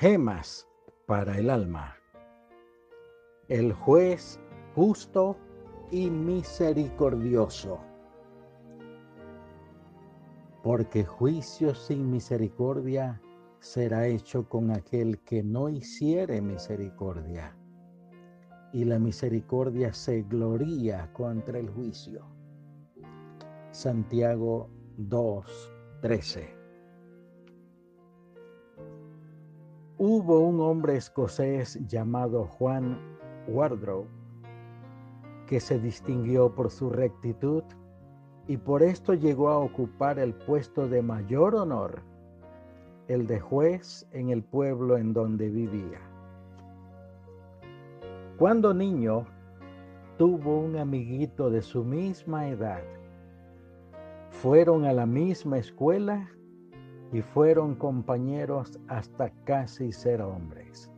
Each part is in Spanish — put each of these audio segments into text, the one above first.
Gemas para el alma. El juez justo y misericordioso. Porque juicio sin misericordia será hecho con aquel que no hiciere misericordia. Y la misericordia se gloría contra el juicio. Santiago 2, 13. Hubo un hombre escocés llamado Juan Wardrobe que se distinguió por su rectitud y por esto llegó a ocupar el puesto de mayor honor, el de juez en el pueblo en donde vivía. Cuando niño, tuvo un amiguito de su misma edad. Fueron a la misma escuela y fueron compañeros hasta casi ser hombres.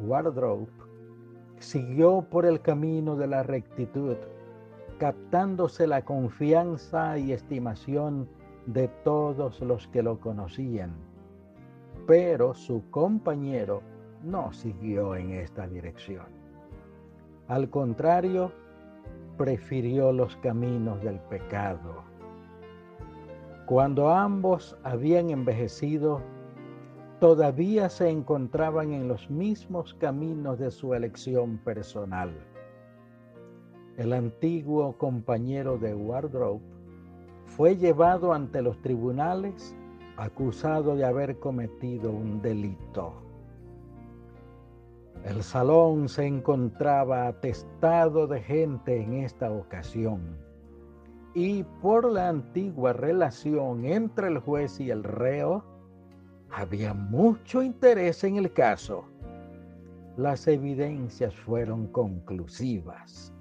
Wardrobe siguió por el camino de la rectitud, captándose la confianza y estimación de todos los que lo conocían. Pero su compañero no siguió en esta dirección. Al contrario, prefirió los caminos del pecado cuando ambos habían envejecido, todavía se encontraban en los mismos caminos de su elección personal. El antiguo compañero de Wardrobe fue llevado ante los tribunales acusado de haber cometido un delito. El salón se encontraba atestado de gente en esta ocasión y por la antigua relación entre el juez y el reo, había mucho interés en el caso. Las evidencias fueron conclusivas.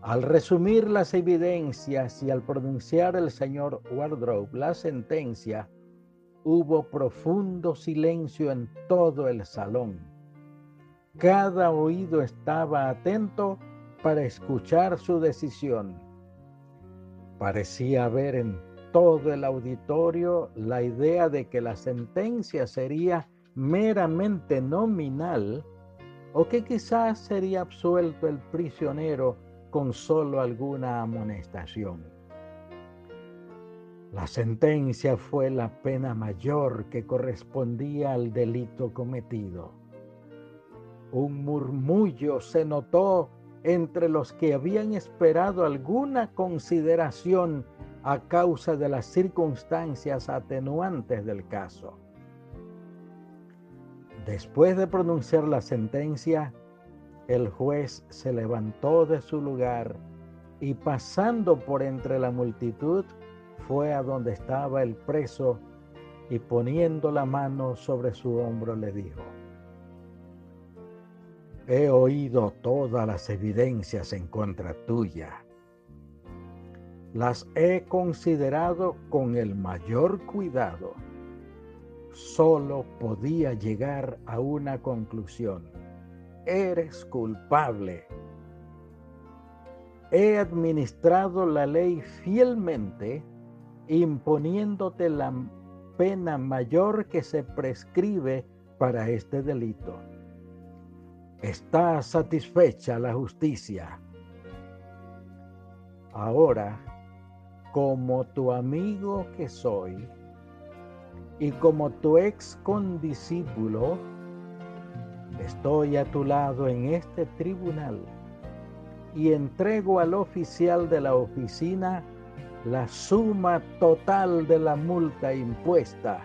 Al resumir las evidencias y al pronunciar el señor Wardrobe la sentencia, hubo profundo silencio en todo el salón. Cada oído estaba atento para escuchar su decisión. Parecía haber en todo el auditorio la idea de que la sentencia sería meramente nominal o que quizás sería absuelto el prisionero con solo alguna amonestación. La sentencia fue la pena mayor que correspondía al delito cometido. Un murmullo se notó entre los que habían esperado alguna consideración a causa de las circunstancias atenuantes del caso. Después de pronunciar la sentencia, el juez se levantó de su lugar y pasando por entre la multitud, fue a donde estaba el preso y poniendo la mano sobre su hombro le dijo, He oído todas las evidencias en contra tuya. Las he considerado con el mayor cuidado. Solo podía llegar a una conclusión. Eres culpable. He administrado la ley fielmente, imponiéndote la pena mayor que se prescribe para este delito está satisfecha la justicia. Ahora, como tu amigo que soy y como tu ex condiscípulo, estoy a tu lado en este tribunal y entrego al oficial de la oficina la suma total de la multa impuesta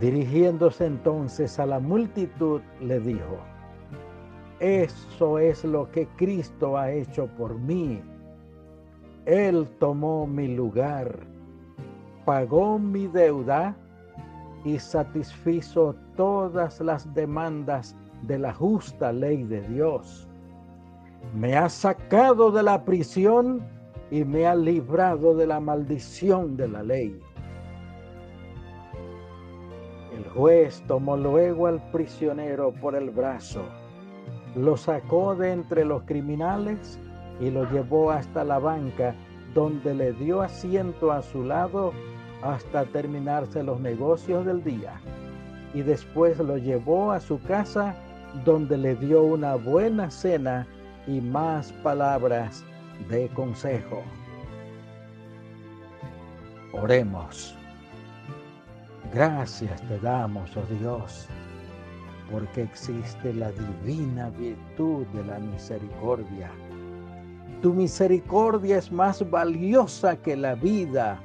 Dirigiéndose entonces a la multitud, le dijo, eso es lo que Cristo ha hecho por mí. Él tomó mi lugar, pagó mi deuda y satisfizo todas las demandas de la justa ley de Dios. Me ha sacado de la prisión y me ha librado de la maldición de la ley. Juez tomó luego al prisionero por el brazo, lo sacó de entre los criminales y lo llevó hasta la banca, donde le dio asiento a su lado hasta terminarse los negocios del día y después lo llevó a su casa donde le dio una buena cena y más palabras de consejo. Oremos. Gracias te damos, oh Dios, porque existe la divina virtud de la misericordia. Tu misericordia es más valiosa que la vida.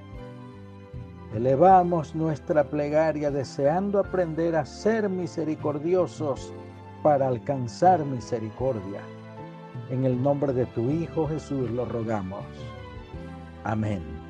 Elevamos nuestra plegaria deseando aprender a ser misericordiosos para alcanzar misericordia. En el nombre de tu Hijo Jesús lo rogamos. Amén.